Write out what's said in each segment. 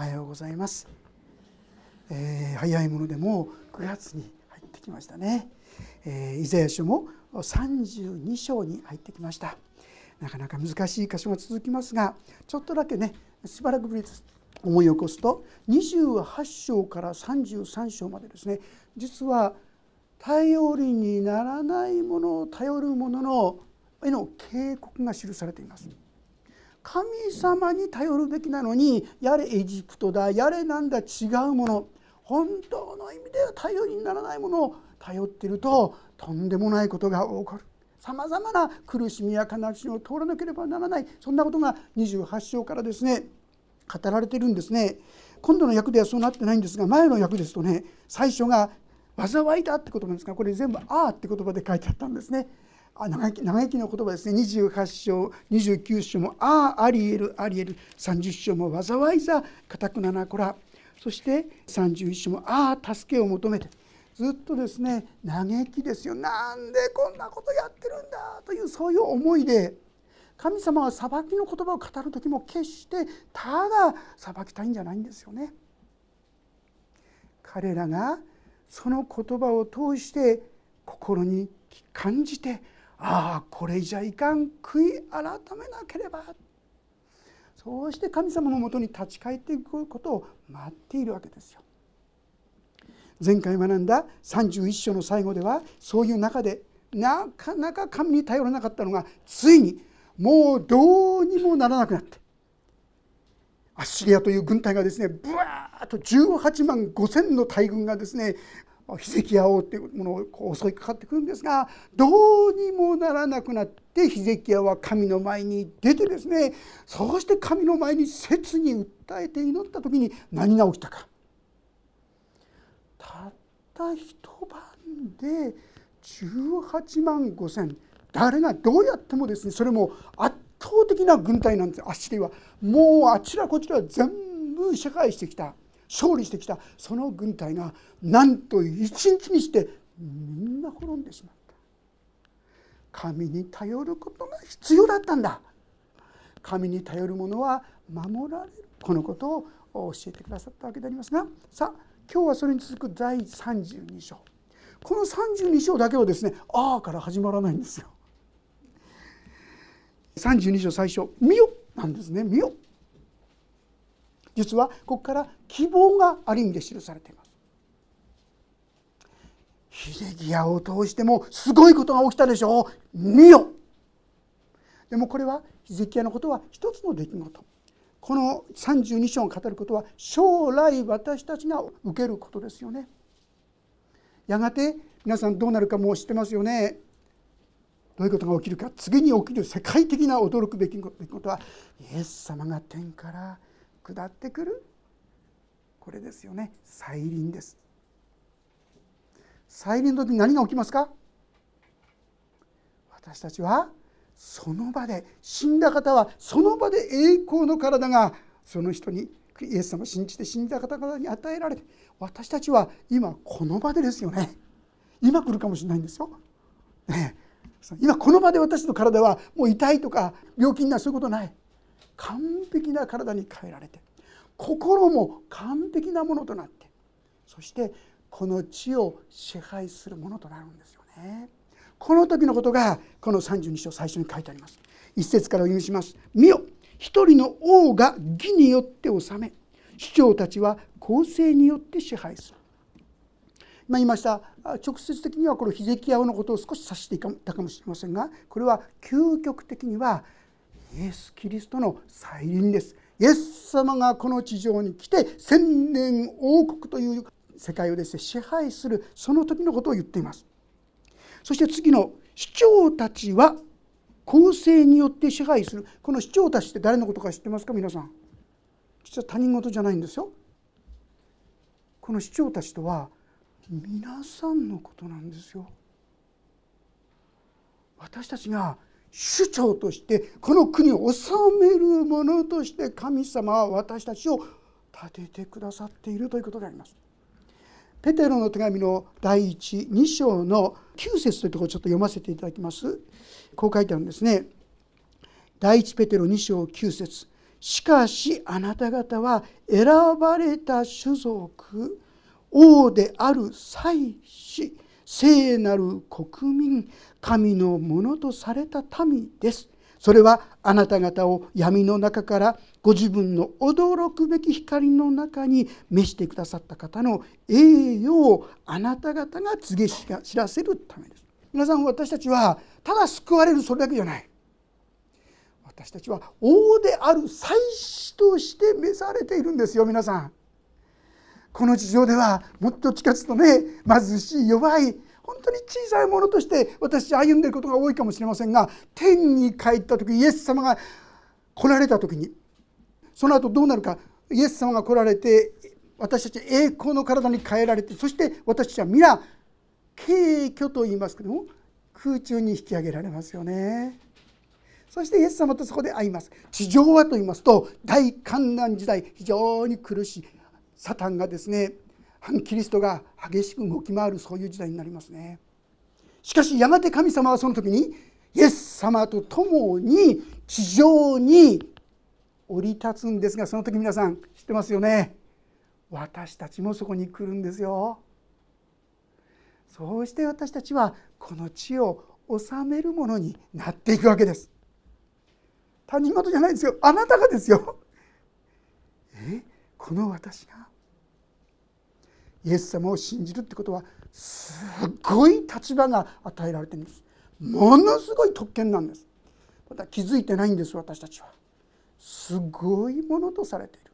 おはようございます、えー、早いものでも9月に入ってきましたね、えー、イザヤ書も32章に入ってきました。なかなか難しい箇所が続きますがちょっとだけねしばらくぶりです思い起こすと28章から33章までですね実は頼りにならないものを頼るもののへの警告が記されています。神様に頼るべきなのにやれエジプトだやれなんだ違うもの。本当の意味では頼りにならないものを頼っているととんでもないことが起こる。さまざまな苦しみや悲しみを通らなければならない。そんなことが28章からですね語られているんですね。今度の訳ではそうなってないんですが前の訳ですとね最初が「災いだ」って言葉ですがこれ全部「ああ」って言葉で書いてあったんですね。長生き長生きの言葉ですね。28章29章も「ああありえるありえる」30章も「災いざかたくななこら」そして31章も「ああ助けを求めて」ずっとですね嘆きですよ。なんでこんなことやってるんだ？というそういう思いで。神様は裁きの言葉を語る時も決してただ裁きたいんじゃないんですよね。彼らがその言葉を通して心に感じてああこれじゃいかん悔い改めなければそうして神様のもとに立ち返っていくことを待っているわけですよ。前回学んだ31章の最後ではそういう中でなかなか神に頼らなかったのがついにもうどうにもならなくなってアッシリアという軍隊がですねブワーッと18万5,000の大軍がですねヒゼキヤ王っていうものを襲いかかってくるんですがどうにもならなくなってヒゼキヤは神の前に出てですねそうして神の前に切に訴えて祈った時に何が起きたか。たった一晩で18万5千。誰がどうやってもですねそれも圧倒的な軍隊なんです。アッシリは。もうあちらこちら全部支配してきた。勝利してきたその軍隊がなんと一日にしてみんな滅んでしまった。神に頼ることが必要だったんだ。神に頼る者は守られる。このことを教えてくださったわけでありますがさあ今日はそれに続く第32章。この32章だけはですね「ああ」から始まらないんですよ。32章最初「見よ」なんですね「見よ」実はここから希望がある意味で記されています。秀樹屋を通してもすごいことが起きたでしょう。見よ。でもこれは秀樹屋のことは一つの出来事。この32章を語ることは将来私たちが受けることですよね。やがて皆さんどうなるかもう知ってますよね。どういうことが起きるか。次に起きる世界的な驚くべきことはイエス様が天から下ってくるこれですよね。再臨です。再臨の時に何が起きますか？私たちはその場で死んだ方はその場で栄光の体がその人にイエス様を信じて死んだ方々に与えられて私たちは今この場でですよね。今来るかもしれないんですよ。ね、今この場で私の体はもう痛いとか病気になるそういうことない。完璧な体に変えられて心も完璧なものとなってそしてこの地を支配するものとなるんですよね。この時のことがこの32章最初に書いてあります。一節からお読みします。見よ一人の王が義によって治め首長たちは公正によって支配する。今言いました直接的にはこのヒゼキヤのことを少し指していたかもしれませんがこれは究極的にはイエス・キリストの再臨です。イエス様がこの地上に来て千年王国という世界をですね支配するその時のことを言っています。そして次の市長たちは公正によって支配する。この市長たちって誰のことか知ってますか皆さん？実は他人事じゃないんですよ。この市長たちとは皆さんのことなんですよ。私たちが首長としてこの国を治める者として神様は私たちを立ててくださっているということであります。ペテロの手紙の第12章の9節というところをちょっと読ませていただきます。こう書いてあるんですね。第1ペテロ2章9節しかしあなた方は選ばれた種族王である祭司聖なる国民神のものとされた民です。それはあなた方を闇の中からご自分の驚くべき光の中に召してくださった方の栄誉をあなた方が告げ知らせるためです。皆さん私たちはただ救われるそれだけじゃない。私たちは王である祭司として召されているんですよ皆さん。この地上ではもっと近づくとね貧しい弱い本当に小さいものとして私歩んでいることが多いかもしれませんが天に帰った時イエス様が来られた時にその後どうなるかイエス様が来られて私たち栄光の体に変えられてそして私たちは皆軽挙と言いますけども空中に引き上げられますよね。そしてイエス様とそこで会います地上はと言いますと大観難時代非常に苦しいサタンがですね反キリストが激しく動き回るそういう時代になりますね。しかしやがて神様はその時にイエス様と共に地上に降り立つんですがその時皆さん知ってますよね。私たちもそこに来るんですよ。そうして私たちはこの地を治めるものになっていくわけです。他人事じゃないですよ。あなたがですよ。え？この私が？イエス様を信じるってことはすごい立場が与えられてるんです。ものすごい特権なんです。また気づいてないんです私たちは。すごいものとされている。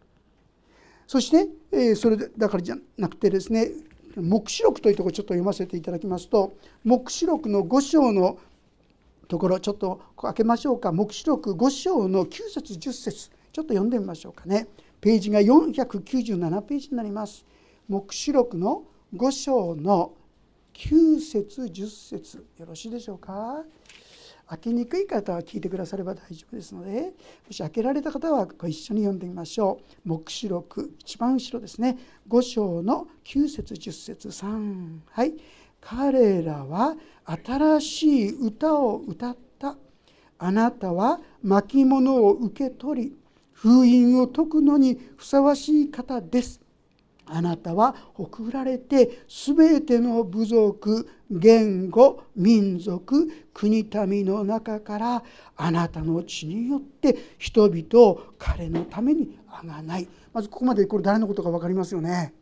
そして、えー、それだからじゃなくてですね黙示録というところちょっと読ませていただきますと黙示録の5章のところちょっと開けましょうか。黙示録5章の9節10節ちょっと読んでみましょうかね。ページが497ページになります。黙示録の5章の9節10節。よろしいでしょうか？開けにくい方は聞いてくだされば大丈夫ですのでもし開けられた方はご一緒に読んでみましょう。黙示録一番後ろですね。5章の9節10節。3はい。彼らは新しい歌を歌った。あなたは巻物を受け取り封印を解くのにふさわしい方です。あなたは送られて全ての部族言語民族国民の中からあなたの血によって人々を彼のためにあがない。まずここまでこれ誰のことか分かりますよね。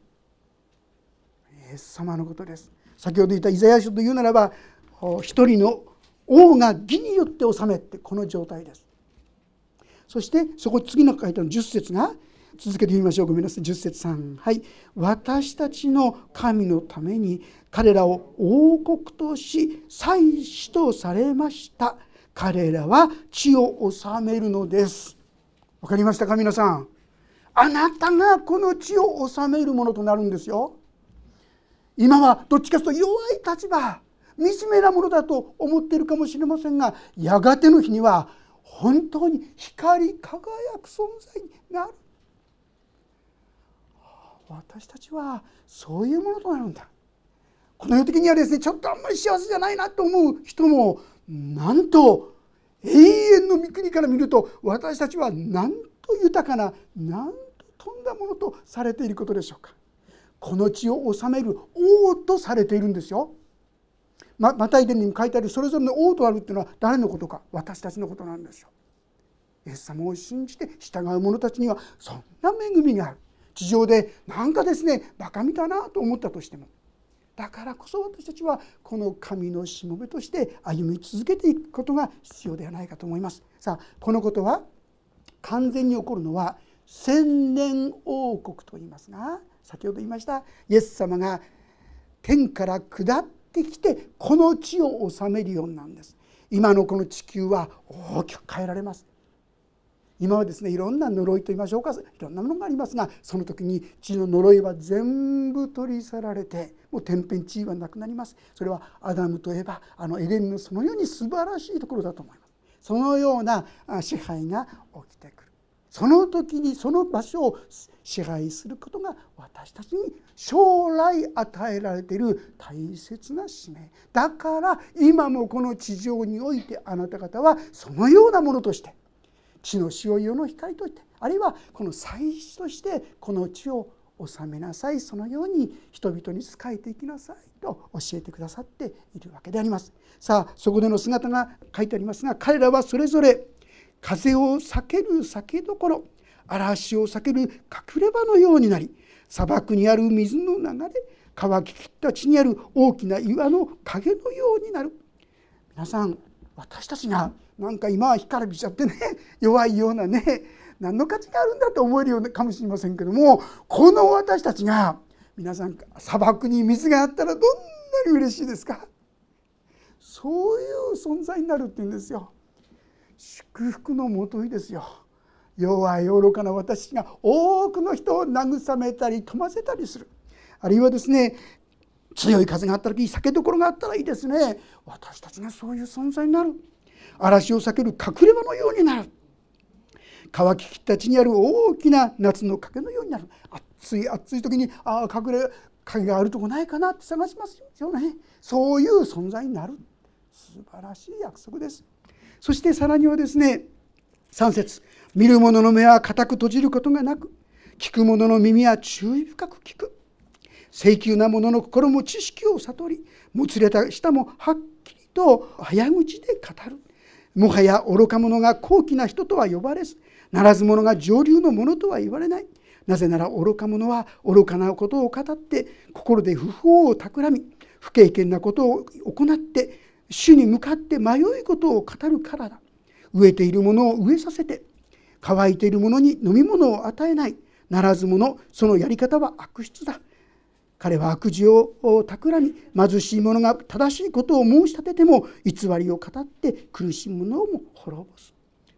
イエス様のことです。先ほど言ったイザヤ書というならば一人の王が義によって治めってこの状態です。そしてそこ次の書いてある10節が続けて言いましょう。ごめんなさい。10節3はい。私たちの神のために彼らを王国とし祭司とされました。彼らは地を治めるのです。わかりましたか皆さん。あなたがこの地を治めるものとなるんですよ。今はどっちかというと弱い立場惨めなものだと思っているかもしれませんがやがての日には本当に光り輝く存在になる。私たちはそういうものとなるんだこの世的にはですねちょっとあんまり幸せじゃないなと思う人もなんと永遠の御国から見ると私たちはなんと豊かななんと富んだものとされていることでしょうかこの地を治める王とされているんですよ。まマタイ伝にも書いてあるそれぞれの王とあるっていうのは誰のことか私たちのことなんですよ。イエス様を信じて従う者たちにはそんな恵みがある地上でなんかですねバカみたいなと思ったとしてもだからこそ私たちはこの神のしもべとして歩み続けていくことが必要ではないかと思います。さあこのことは完全に起こるのは千年王国と言いますが先ほど言いましたイエス様が天から下ってきてこの地を治めるようなんです今のこの地球は大きく変えられます今はですねいろんな呪いと言いましょうかいろんなものがありますがその時に地の呪いは全部取り去られてもう天変地異はなくなります。それはアダムといえばあのエデンのそのように素晴らしいところだと思います。そのような支配が起きてくる。その時にその場所を支配することが私たちに将来与えられている大切な使命。だから今もこの地上においてあなた方はそのようなものとして地の塩世の光としてあるいはこの祭司としてこの地を治めなさいそのように人々に仕えていきなさいと教えてくださっているわけであります。さあそこでの姿が書いてありますが彼らはそれぞれ風を避ける酒どころ嵐を避ける隠れ場のようになり砂漠にある水の流れ乾ききった地にある大きな岩の影のようになる。皆さん私たちがなんか今は干からびちゃってね 弱いようなね何の価値があるんだと思えるようなかもしれませんけどもこの私たちが皆さん砂漠に水があったらどんなに嬉しいですか？そういう存在になるっていうんですよ。祝福のもといですよ。弱い愚かな私が多くの人を慰めたり富ませたりする。あるいはですね強い風があった時酒どころがあったらいいですね。私たちがそういう存在になる。嵐を避ける隠れ場のようになる。乾ききった地にある大きな夏の影のようになる。暑い暑い時にああ隠れ影があるとこないかなって探しますよね。そういう存在になる。素晴らしい約束です。そしてさらにはですね3節。見る者の目は固く閉じることがなく聞く者の耳は注意深く聞く。請求な者の心も知識を悟りもつれた舌もはっきりと早口で語る。もはや愚か者が高貴な人とは呼ばれずならず者が上流の者とは言われない。なぜなら愚か者は愚かなことを語って心で不法を企み不経験なことを行って主に向かって迷いことを語るからだ。飢えているものを飢えさせて乾いている者に飲み物を与えない。ならず者そのやり方は悪質だ。彼は悪事を企み貧しい者が正しいことを申し立てても偽りを語って苦しむ者も滅ぼす。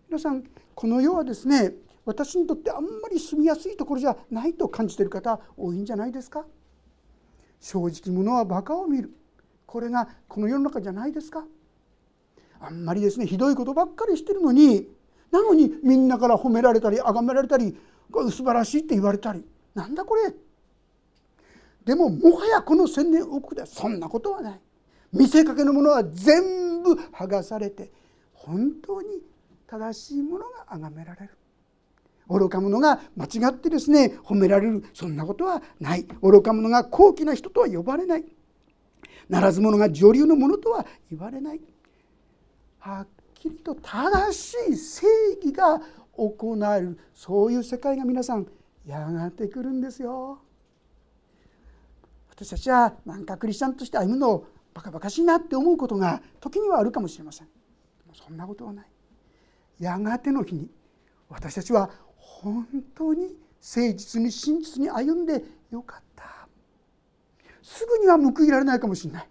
皆さんこの世はですね私にとってあんまり住みやすいところじゃないと感じている方多いんじゃないですか？正直者はバカを見る。これがこの世の中じゃないですか？あんまりですねひどいことばっかりしてるのになのにみんなから褒められたり崇められたり素晴らしいって言われたり。なんだこれ？でももはやこの千年奥ではそんなことはない。見せかけのものは全部剥がされて本当に正しいものが崇められる。愚か者が間違ってですね褒められる。そんなことはない。愚か者が高貴な人とは呼ばれない。ならず者が上流のものとは言われない。はっきりと正しい正義が行われる。そういう世界が皆さんやがてくるんですよ。私たちはなんかクリスチャンとして歩むのをバカバカしいなって思うことが時にはあるかもしれません。そんなことはない。やがての日に私たちは本当に誠実に真実に歩んでよかった。すぐには報いられないかもしれない。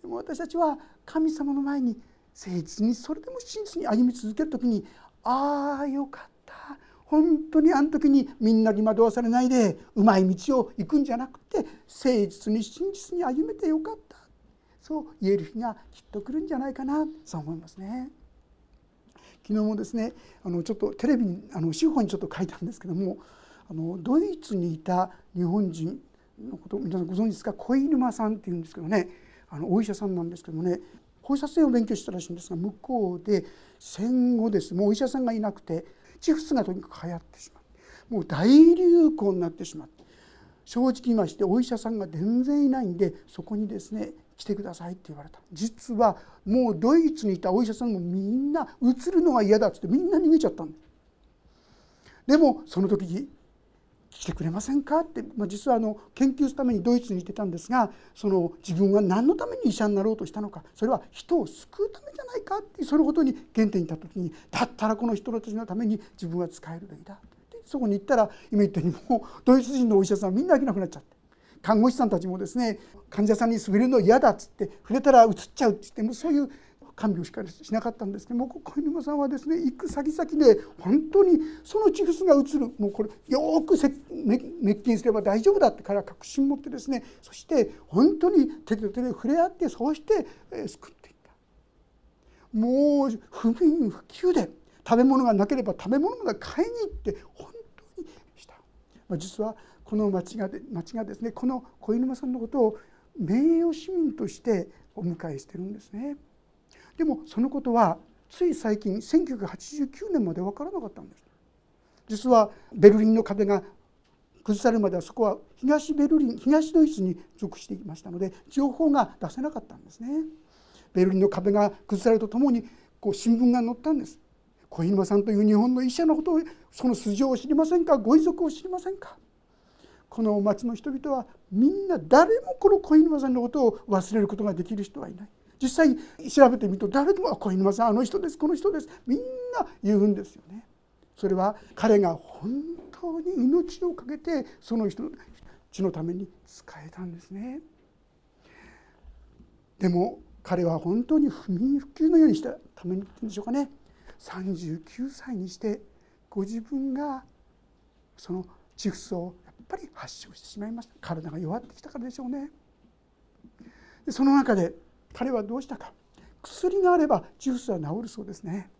でも私たちは神様の前に誠実にそれでも真実に歩み続ける時にああよかった。本当にあの時にみんなに惑わされないでうまい道を行くんじゃなくて誠実に真実に歩めてよかった。そう言える日がきっと来るんじゃないかな。そう思いますね。昨日もですねあのちょっとテレビにあの司法にちょっと書いたんですけどもあのドイツにいた日本人のこと皆さんご存知ですか？小沼さんっていうんですけどね。あのお医者さんなんですけどもね。放射線を勉強したらしいんですが向こうで戦後です。もうお医者さんがいなくてチフスがとにかく流行ってしまうもう大流行になってしまって正直言いましてお医者さんが全然いないんでそこにですね来てくださいって言われた。実はもうドイツにいたお医者さんもみんなうつるのが嫌だっつってみんな逃げちゃったんでもその時に来てくれませんか?」って、まあ、実はあの研究するためにドイツに行ってたんですがその自分は何のために医者になろうとしたのかそれは人を救うためじゃないかってそのことに原点に立った時にだったらこの人たちのために自分は使えるべきだってそこに行ったら今言ったようにもうドイツ人のお医者さんみんな飽きなくなっちゃって看護師さんたちもですね患者さんに滑るの嫌だっつって触れたらうつっちゃうって言ってもそういう看病しかしなかったんですけども小沼さんはですね行く先々で本当にそのチフスが移る。もうこれよく滅菌すれば大丈夫だって彼は確信持ってですねそして本当に手と手で触れ合ってそうして救っていった。もう不眠不休で食べ物がなければ食べ物まで買いに行って本当にした、まあ、実はこの町が町がですねこの小沼さんのことを名誉市民としてお迎えしてるんですね。でもそのことはつい最近1989年まで分からなかったんです実はベルリンの壁が崩されるまではそこは東ベルリン東ドイツに属していましたので情報が出せなかったんですね。ベルリンの壁が崩されるとともにこう新聞が載ったんです。小沼さんという日本の医者のことをその素性を知りませんか？ご遺族を知りませんか？この町の人々はみんな誰もこの小沼さんのことを忘れることができる人はいない実際調べてみると誰でも「小沼さんあの人ですこの人です」みんな言うんですよね。それは彼が本当に命を懸けてその人の血のために使えたんですね。でも彼は本当に不眠不休のようにしたためにっていうんでしょうかね39歳にしてご自分がそのチフスをやっぱり発症してしまいました体が弱ってきたからでしょうねその中で彼はどうしたか。薬があればチフスは治るそうですね。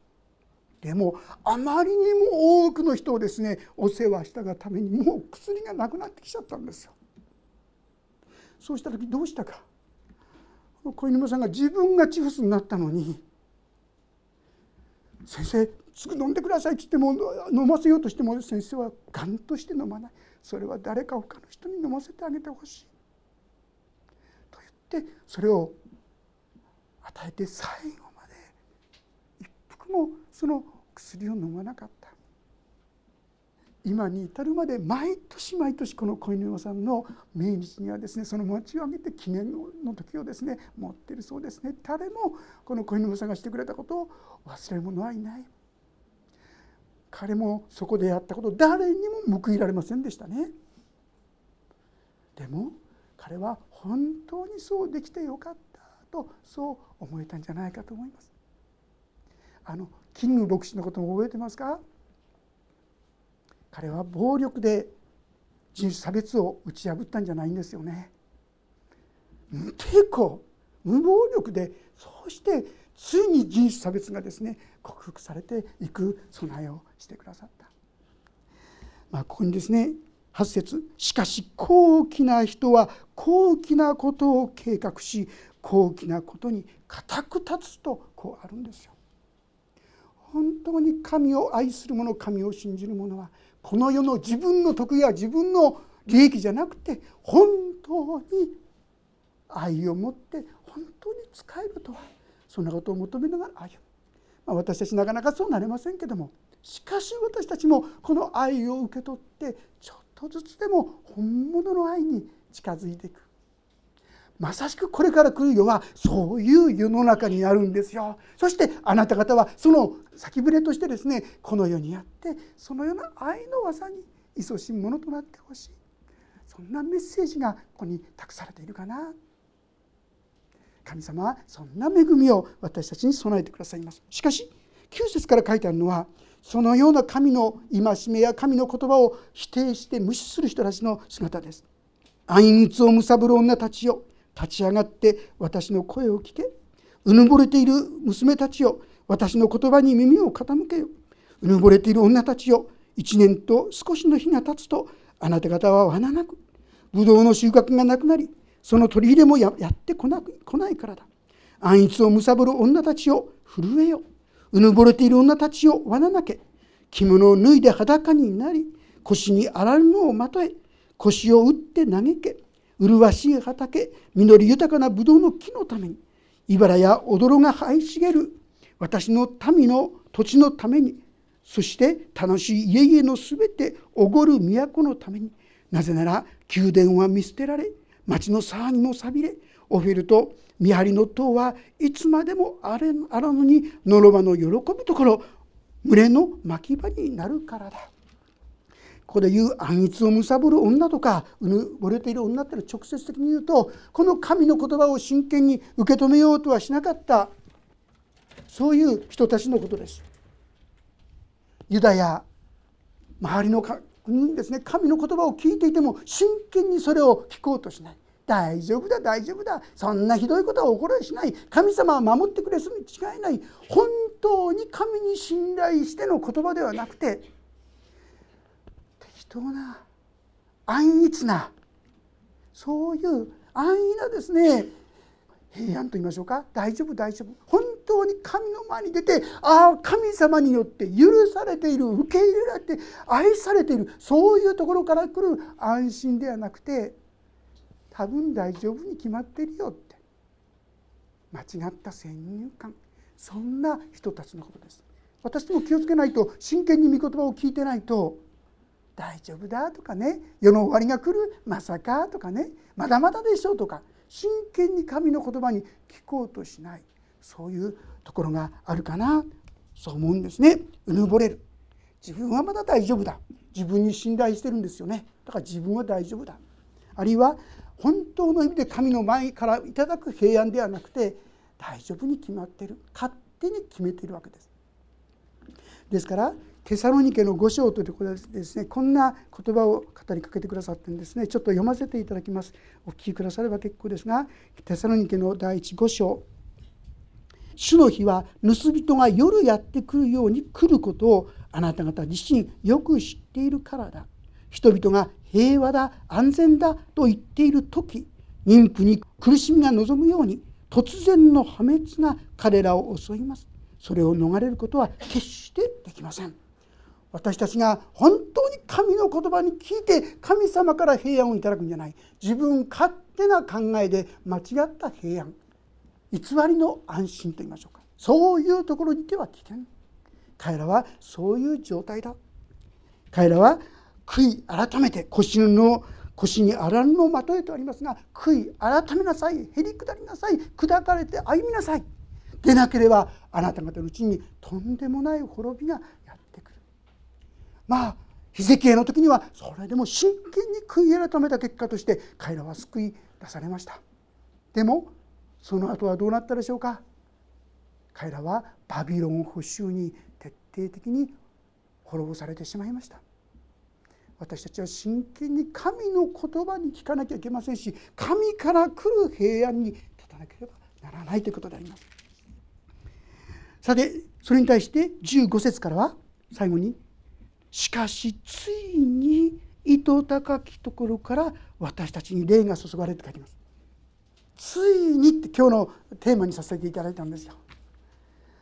でもあまりにも多くの人をですねお世話したがためにもう薬がなくなってきちゃったんですよ。そうした時どうしたか。小犬さんが自分がチフスになったのに先生すぐ飲んでください。って言っても飲ませようとしても先生はがんとして飲まない。それは誰か他の人に飲ませてあげてほしい。と言ってそれを与えて最後まで一服もその薬を飲まなかった。今に至るまで毎年毎年この小犬山さんの命日にはですねその町を挙げて記念の時をですね持ってるそうですね。誰もこの小犬山さんがしてくれたことを忘れる者はいない。彼もそこでやったこと誰にも報いられませんでしたね。でも彼は本当にそうできてよかった。とそう思えたんじゃないかと思いますあのキング牧師のことも覚えてますか？彼は暴力で人種差別を打ち破ったんじゃないんですよね。無抵抗無暴力でそうしてついに人種差別がですね克服されていく備えをしてくださった。まあ、ここにですね8節しかし高貴な人は高貴なことを計画し高貴なことに固く立つとこうあるんですよ。本当に神を愛する者神を信じる者はこの世の自分の得意や自分の利益じゃなくて本当に愛を持って本当に使えると。はそんなことを求めながら歩む、まあ、私たちなかなかそうなれませんけども。しかし私たちもこの愛を受け取ってちょっとずつでも本物の愛に近づいていく。まさしくこれから来る世はそういう世の中にあるんですよ。そしてあなた方はその先触れとしてですねこの世にあってそのような愛の技に勤しむものとなってほしい。そんなメッセージがここに託されているかな。神様はそんな恵みを私たちに備えてくださいます。しかし9節から書いてあるのはそのような神の戒めや神の言葉を否定して無視する人たちの姿です。暗鬱を貪る女たちよ。立ち上がって私の声を聞け。うぬぼれている娘たちよ。私の言葉に耳を傾けよ。うぬぼれている女たちよ。一年と少しの日が経つとあなた方は罠なく。ぶどうの収穫がなくなりその取り入れもやってこなく来ないからだ。暗逸を貪る女たちを震えよ。うぬぼれている女たちを罠なけ。着物を脱いで裸になり腰にあらぬのをまとえ。腰を打って嘆け。麗しい畑実り豊かなブドウの木のために茨や踊が生い茂る私の民の土地のためにそして楽しい家々のすべておごる都のためになぜなら宮殿は見捨てられ町の騒ぎもさびれオフェルと見張りの塔はいつまでもあれあらぬにのろばの喜ぶところ群れの牧場になるからだ。ここで言う暗逸を貪る女とかうぬぼれている女っていうのは直接的に言うとこの神の言葉を真剣に受け止めようとはしなかったそういう人たちのことです。ユダヤ周りの国ですね神の言葉を聞いていても真剣にそれを聞こうとしない。大丈夫だ大丈夫だ。そんなひどいことは起こりしない。神様は守ってくれすに違いない。本当に神に信頼しての言葉ではなくて当な安逸なそういう安易なですね平安と言いましょうか大丈夫大丈夫本当に神の前に出てああ神様によって許されている受け入れられて愛されているそういうところから来る安心ではなくて多分大丈夫に決まってるよって間違った先入観そんな人たちのことです。私も気をつけないと真剣に御言葉を聞いてないと大丈夫だとかね。世の終わりが来る。まさかとかね。まだまだでしょうとか。真剣に神の言葉に聞こうとしない。そういうところがあるかな。そう思うんですね。うぬぼれる。自分はまだ大丈夫だ。自分に信頼してるんですよね。だから自分は大丈夫だ。あるいは本当の意味で神の前からいただく平安ではなくて大丈夫に決まってる。勝手に決めているわけです。ですからテサロニケの5章というところでですね。こんな言葉を語りかけてくださってんですね。ちょっと読ませていただきます。お聞きくだされば結構ですがテサロニケの第一5章。主の日は盗人が夜やってくるように来ることをあなた方自身よく知っているからだ。人々が平和だ安全だと言っている時妊婦に苦しみが望むように突然の破滅が彼らを襲います。それを逃れることは決してできません。私たちが本当に神の言葉に聞いて神様から平安をいただくんじゃない。自分勝手な考えで間違った平安。偽りの安心と言いましょうか。そういうところにいては危険彼らはそういう状態だ。彼らは悔い改めて腰の腰に荒布をまとえてありますが悔い改めなさいへり下りなさい砕かれて歩みなさい。でなければあなた方のうちにとんでもない滅びがまあヒゼキエの時にはそれでも真剣に悔い改めた結果として彼らは救い出されました。でもその後はどうなったでしょうか？彼らはバビロン捕囚に徹底的に滅ぼされてしまいました。私たちは真剣に神の言葉に聞かなきゃいけませんし神から来る平安に立たなければならないということであります。さてそれに対して15節からは最後に「しかしついに糸高きところから私たちに霊が注がれ」て書いてます。ついにって今日のテーマにさせていただいたんですよ。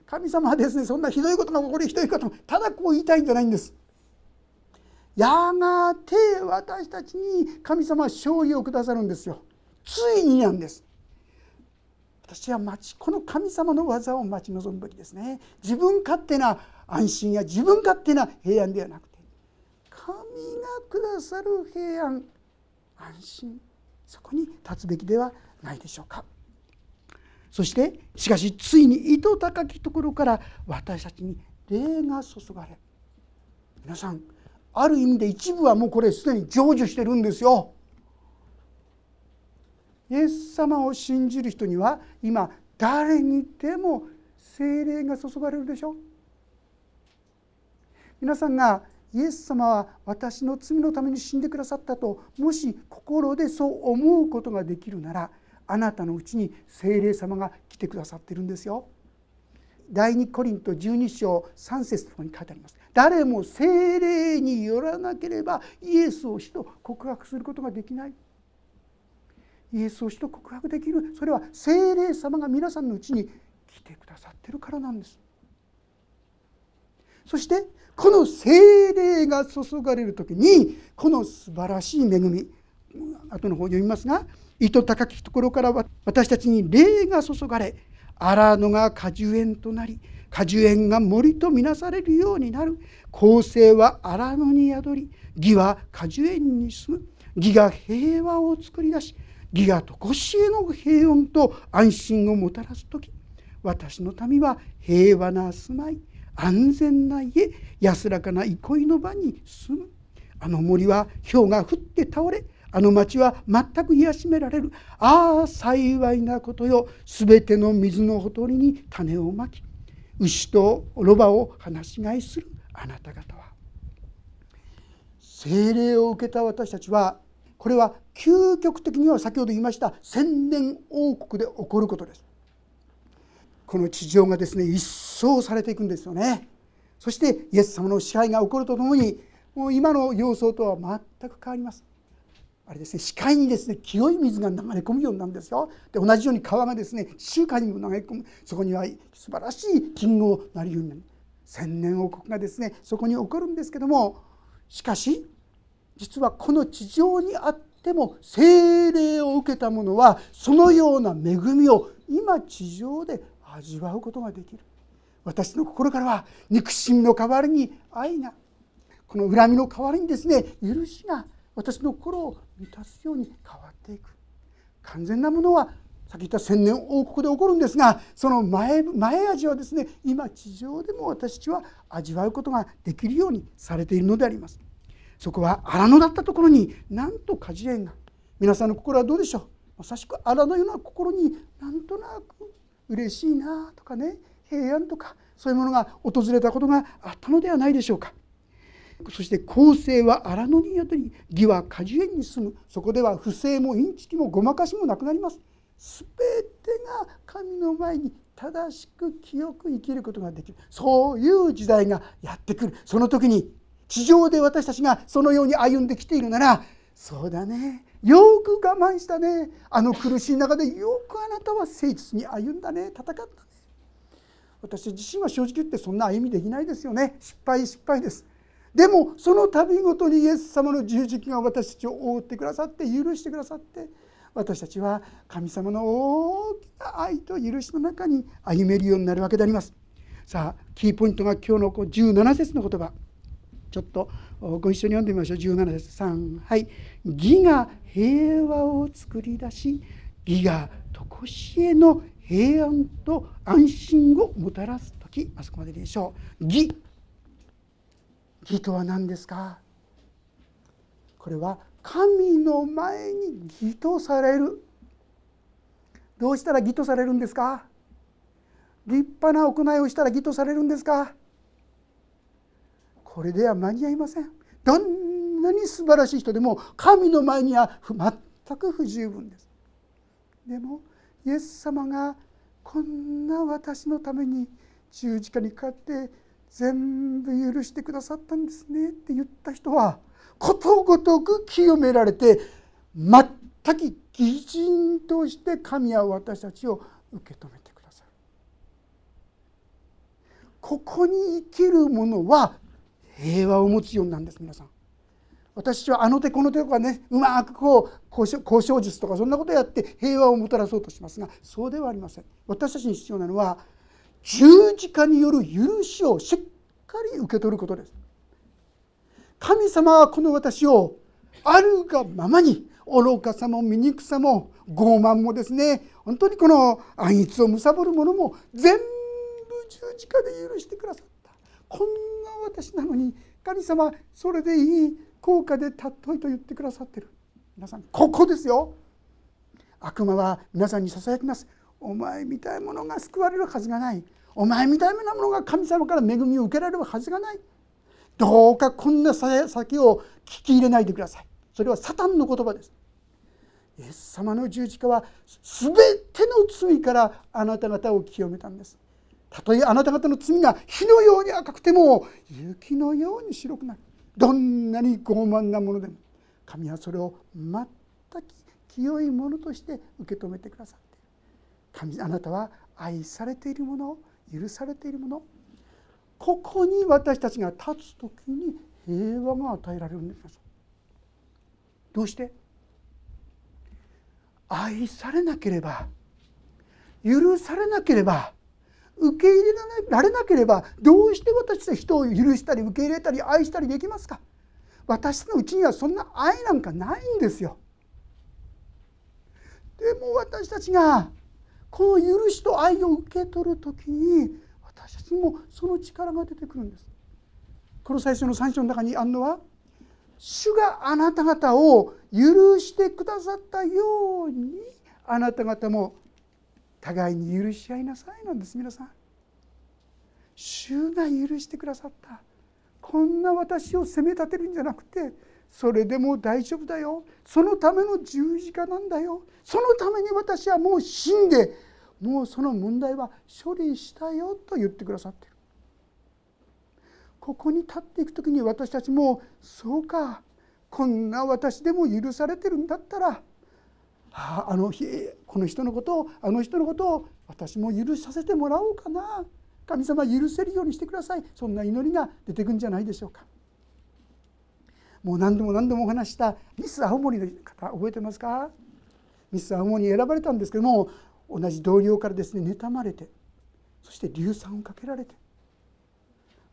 神様はですねそんなひどいことが起こりひどいこともただこう言いたいんじゃないんです。やがて私たちに神様は勝利をくださるんですよついになんです私は待ちこの神様の技を待ち望むべきですね自分勝手な安心や自分勝手な平安ではなくて神がくださる平安安心そこに立つべきではないでしょうかそしてしかしついに糸高きところから私たちに霊が注がれ皆さんある意味で一部はもうこれすでに成就してるんですよ。イエス様を信じる人には今誰にでも精霊が注がれるでしょう皆さんがイエス様は私の罪のために死んでくださったともし心でそう思うことができるならあなたのうちに精霊様が来てくださってるんですよ。第2コリント12章3節とかに書いてあります。誰も精霊によらなければイエスを死と告白することができない。イエスを死と告白できるそれは精霊様が皆さんのうちに来てくださってるからなんです。そしてこの精霊が注がれる時にこの素晴らしい恵み後の方読みますが糸高きところから私たちに霊が注がれ荒野が果樹園となり果樹園が森とみなされるようになる。公正は荒野に宿り義は果樹園に住む。義が平和を作り出し義が常しえの平穏と安心をもたらす時。私の民は平和な住まい。安全な家安らかな憩いの場に住む。あの森は氷が降って倒れあの町は全く癒しめられる。ああ幸いなことよ。すべての水のほとりに種をまき牛とロバを放し飼いする。あなた方は。精霊を受けた私たちはこれは究極的には先ほど言いました千年王国で起こることです。この地上がですね一掃されていくんですよね。そしてイエス様の支配が起こるとともにもう今の様相とは全く変わります。あれですね視界にですね清い水が流れ込むようになるんですよ。で同じように川がですね周海にも流れ込む。そこには素晴らしい金をなるようになる。千年王国がですねそこに起こるんですけどもしかし実はこの地上にあっても精霊を受けた者はそのような恵みを今地上で味わうことができる。私の心からは憎しみの代わりに愛がこの恨みの代わりにですね許しが私の心を満たすように変わっていく。完全なものはさっき言った千年王国で起こるんですがその前前味はですね今地上でも私たちは味わうことができるようにされているのであります。そこは荒野だったところになんと果樹園が。皆さんの心はどうでしょう。まさしく荒野のような心になんとなく嬉しいなとかね平安とかそういうものが訪れたことがあったのではないでしょうか。そして公正は荒野に宿り義は果樹園に住む。そこでは不正もインチキもごまかしもなくなります。全てが神の前に正しく清く生きることができる。そういう時代がやってくる。その時に地上で私たちがそのように歩んできているならそうだね。よく我慢したね。あの苦しい中でよくあなたは誠実に歩んだね。戦ったね。私自身は正直言ってそんな歩みできないですよね。失敗失敗です。でもその度ごとにイエス様の十字架が私たちを覆ってくださって許してくださって私たちは神様の大きな愛と許しの中に歩めるようになるわけであります。さあキーポイントが今日の17節の言葉。ちょっとご一緒に読んでみましょう。17節3はい「義が平和を作り出し義が常しえの平安と安心をもたらす時」あそこまででしょう。義。義とは何ですか？これは神の前に義とされる。どうしたら義とされるんですか？立派な行いをしたら義とされるんですか？これでは間に合いません。どんなに素晴らしい人でも神の前には全く不十分です。でもイエス様がこんな私のために十字架にかかって全部許してくださったんですねって言った人はことごとく清められて全く義人として神は私たちを受け止めてくださる。ここに生きる者は平和を持つようになるんです皆さん。私はあの手この手とかねうまくこう交渉術とかそんなことやって平和をもたらそうとしますがそうではありません。私たちに必要なのは十字架による許しをしっかり受け取ることです。神様はこの私をあるがままに愚かさも醜さも傲慢もですね本当にこの暗逸を貪るものも全部十字架で許してくださった。こんな私なのに神様それでいい効果で尊いと言ってくださってる。皆さんここですよ。悪魔は皆さんにささやきます。お前みたいなものが救われるはずがない。お前みたいなものが神様から恵みを受けられるはずがない。どうかこんな先を聞き入れないでください。それはサタンの言葉です。イエス様の十字架は全ての罪からあなた方を清めたんです。たとえあなた方の罪が火のように赤くても雪のように白くなる。どんなに傲慢なものでも神はそれを全く清いものとして受け止めてくださって。いる神あなたは愛されているもの許されているもの。ここに私たちが立つ時に平和が与えられるんですどうして？愛されなければ許されなければ受け入れられなければどうして私たち人を許したり受け入れたり愛したりできますか？私のうちにはそんな愛なんかないんですよ。でも私たちがこの許しと愛を受け取る時に私たちにもその力が出てくるんです。この最初の3章の中にあるのは主があなた方を許してくださったようにあなた方も互いに許し合いなさいなんです皆さん。主が許してくださった。こんな私を責め立てるんじゃなくてそれでも大丈夫だよ。そのための十字架なんだよ。そのために私はもう死んでもうその問題は処理したよと言ってくださってる。ここに立っていく時に私たちもそうか。こんな私でも許されてるんだったらああの日この人のことをあの人のことを私も許させてもらおうかな。神様許せるようにしてください。そんな祈りが出てくるんじゃないでしょうか。もう何度も何度もお話したミス青森の方覚えてますか？ミス青森に選ばれたんですけども同じ同僚からですね妬まれてそして硫酸をかけられて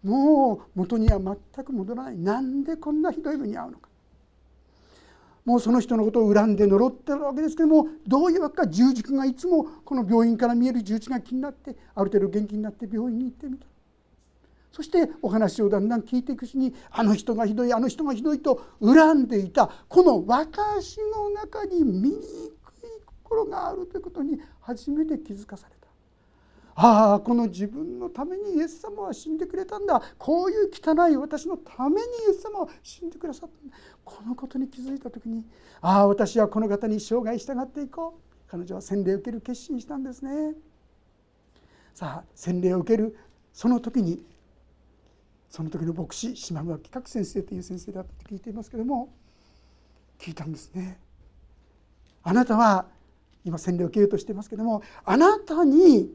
もう元には全く戻らない。なんでこんなひどい目に遭うのか。もうその人のことを恨んで呪ってるわけですけどもどういうわけか十字架がいつもこの病院から見える十字架が気になってある程度元気になって病院に行ってみたそしてお話をだんだん聞いていくうちにあの人がひどいあの人がひどいと恨んでいたこの私の中に醜い心があるということに初めて気づかされた。ああこの自分のためにイエス様は死んでくれたんだ。こういう汚い私のためにイエス様は死んでくださったこのことに気づいた時にああ私はこの方に生涯従っていこう。彼女は洗礼を受ける決心したんですね。さあ洗礼を受けるその時にその時の牧師島村企画先生という先生だったと聞いていますけども聞いたんですね。あなたは今洗礼を受けようとしていますけどもあなたに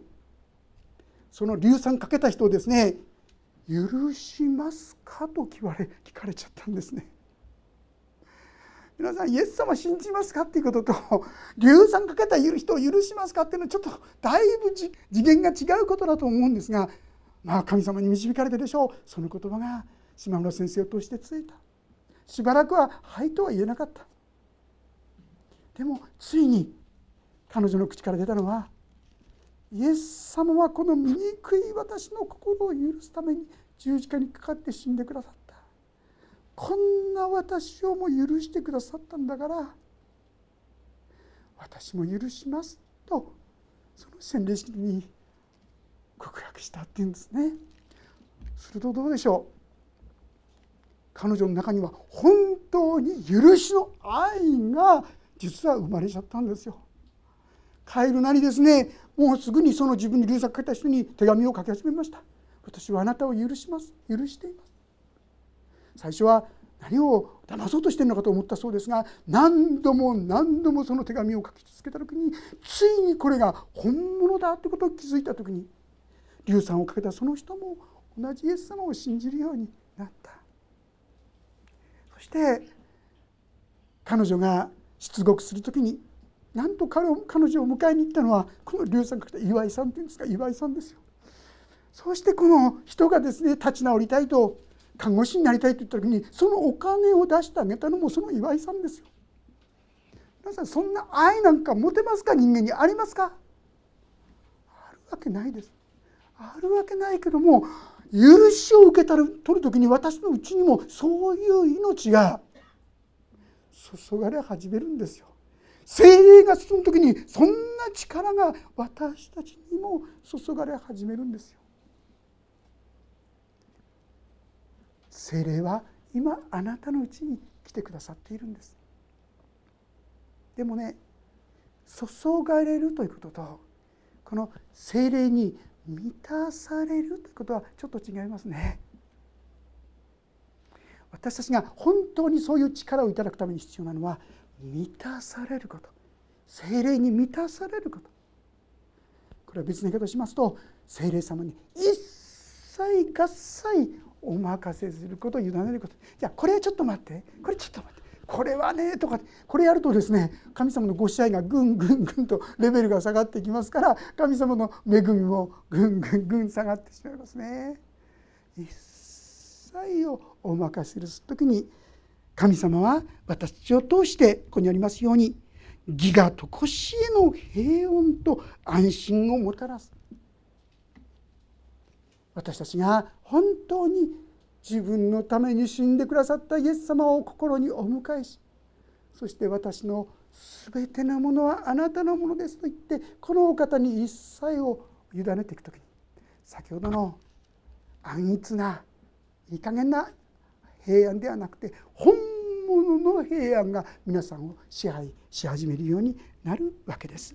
その硫酸かけた人をですね許しますかと聞かれ聞かれちゃったんですね。皆さんイエス様信じますかっていうことと硫酸かけた人を許しますかっていうのはちょっとだいぶ次元が違うことだと思うんですがまあ神様に導かれてでしょう。その言葉が島村先生を通してついた。しばらくは「はい」とは言えなかった。でもついに彼女の口から出たのはイエス様はこの醜い私の心を許すために十字架にかかって死んでくださった。こんな私をも許してくださったんだから私も許しますとその洗礼式に告白したっていうんですね。するとどうでしょう？彼女の中には本当に許しの愛が実は生まれちゃったんですよ。帰るなりですねもうすぐにその自分に流作かけた人に手紙を書き始めました。私はあなたを許します。許しています。最初は何を騙そうとしてるのかと思ったそうですが何度も何度もその手紙を書き続けた時についにこれが本物だってことを気づいた時に硫酸をかけたその人も同じイエス様を信じるようになった。そして彼女が出国する時になんと彼を彼女を迎えに行ったのはこの硫酸かけた岩井さんっていうんですか岩井さんですよ。そしてこの人がですね立ち直りたいと看護師になりたいと言った時にそのお金を出してあげたのもその岩井さんですよ。皆さんそんな愛なんか持てますか人間にありますか？あるわけないです。あるわけないけども許しを受け取る時に私のうちにもそういう命が注がれ始めるんですよ。精霊が進む時にそんな力が私たちにも注がれ始めるんですよ。精霊は今あなたのうちに来てくださっているんです。でもね注がれるということとこの精霊に満たされるということはちょっと違いますね。私たちが本当にそういう力をいただくために必要なのは満たされること。精霊に満たされること。これは別の言い方をしますと精霊様に一切合切お任せすることを委ねること。いやこれはちょっと待って。これちょっと待って。これはねとかこれやるとですね神様のご支配がぐんぐんぐんとレベルが下がってきますから神様の恵みもぐんぐんぐん下がってしまいますね。一切をお任せする時に神様は私たちを通してここにありますように義がとこしえの平穏と安心をもたらす。私たちが本当に自分のために死んでくださったイエス様を心にお迎えしそして私の全てのものはあなたのものですと言ってこのお方に一切を委ねていく時に先ほどの安逸ないい加減な平安ではなくて本物の平安が皆さんを支配し始めるようになるわけです。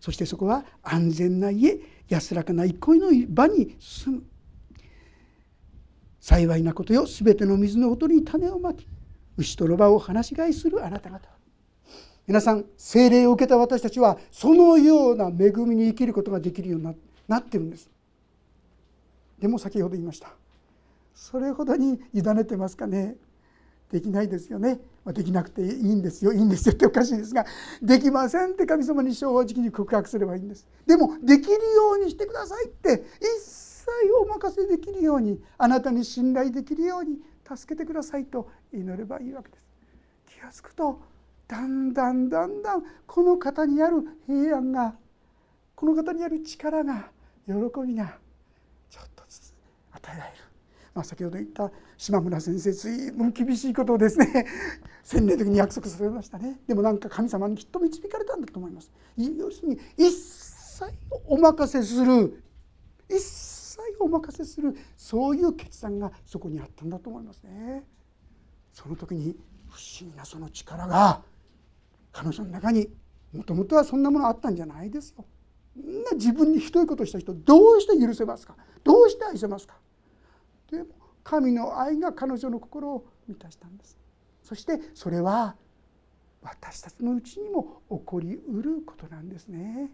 そしてそこは安全な家安らかな憩いの場に住む。幸いなことよ全ての水のほとりに種をまき牛とロバを放し飼いするあなた方。皆さん精霊を受けた私たちはそのような恵みに生きることができるようになってるんです。でも先ほど言いました。それほどに委ねてますかね。できないですよね、まあ、できなくていいんですよ。いいんですよって おかしいですができませんって神様に正直に告白すればいいんです。でもできるようにしてくださいって一切お任せできるようにあなたに信頼できるように助けてくださいと祈ればいいわけです。気が付くとだんだんだんだんこの方にある平安がこの方にある力が喜びがちょっとずつ与えられる、まあ、先ほど言った島村先生随分厳しいことをですね 洗礼的に約束されましたね。でもなんか神様にきっと導かれたんだと思います。要するに一切お任せする。一切お任せするそういう決断がそこにあったんだと思いますね。その時に不思議なその力が彼女の中にもともとはそんなものあったんじゃないですよ。みんな自分にひどいことした人どうして許せますか？どうして愛せますか？でも神の愛が彼女の心を満たしたんです。そしてそれは私たちのうちにも起こりうることなんですね。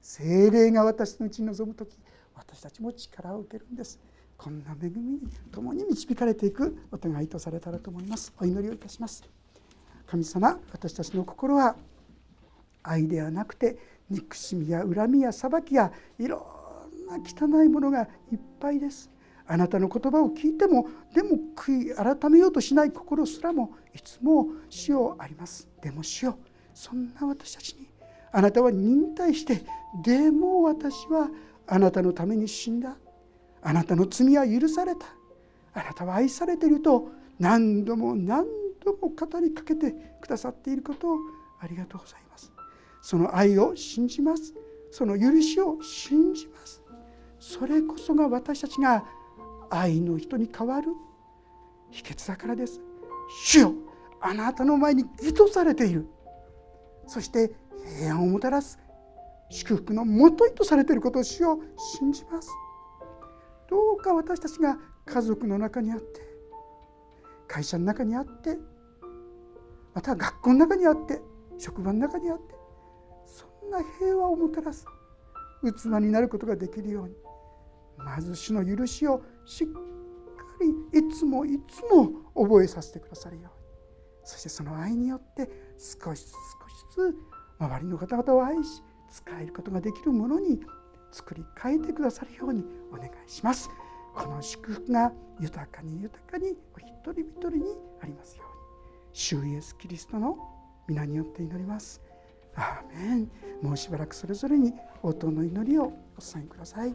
精霊が私のうちに臨む時私たちも力を受けるんです。こんな恵みに共に導かれていくお互いとされたらと思います。お祈りをいたします。神様私たちの心は愛ではなくて憎しみや恨みや裁きやいろんな汚いものがいっぱいです。あなたの言葉を聞いてもでも悔い改めようとしない心すらもいつも死をありますでも死をそんな私たちにあなたは忍耐してでも私はあなたのために死んだ。あなたの罪は許されたあなたは愛されていると何度も何度も語りかけてくださっていることをありがとうございます。その愛を信じますその許しを信じます。それこそが私たちが愛の人に変わる。秘訣だからです。主よあなたの前に義とされている。そして平安をもたらす。祝福のもといとされていることを主を信じます。どうか私たちが家族の中にあって会社の中にあってまた学校の中にあって職場の中にあってそんな平和をもたらす。器になることができるようにまず主の許しをしっかりいつもいつも覚えさせてくださるようにそしてその愛によって少しずつ少しずつ周りの方々を愛し使えることができるものに作り変えてくださるようにお願いします。この祝福が豊かに豊かにお一人一人にありますように。主イエスキリストの皆によって祈ります。アーメンもうしばらくそれぞれに応答の祈りをお伝えください。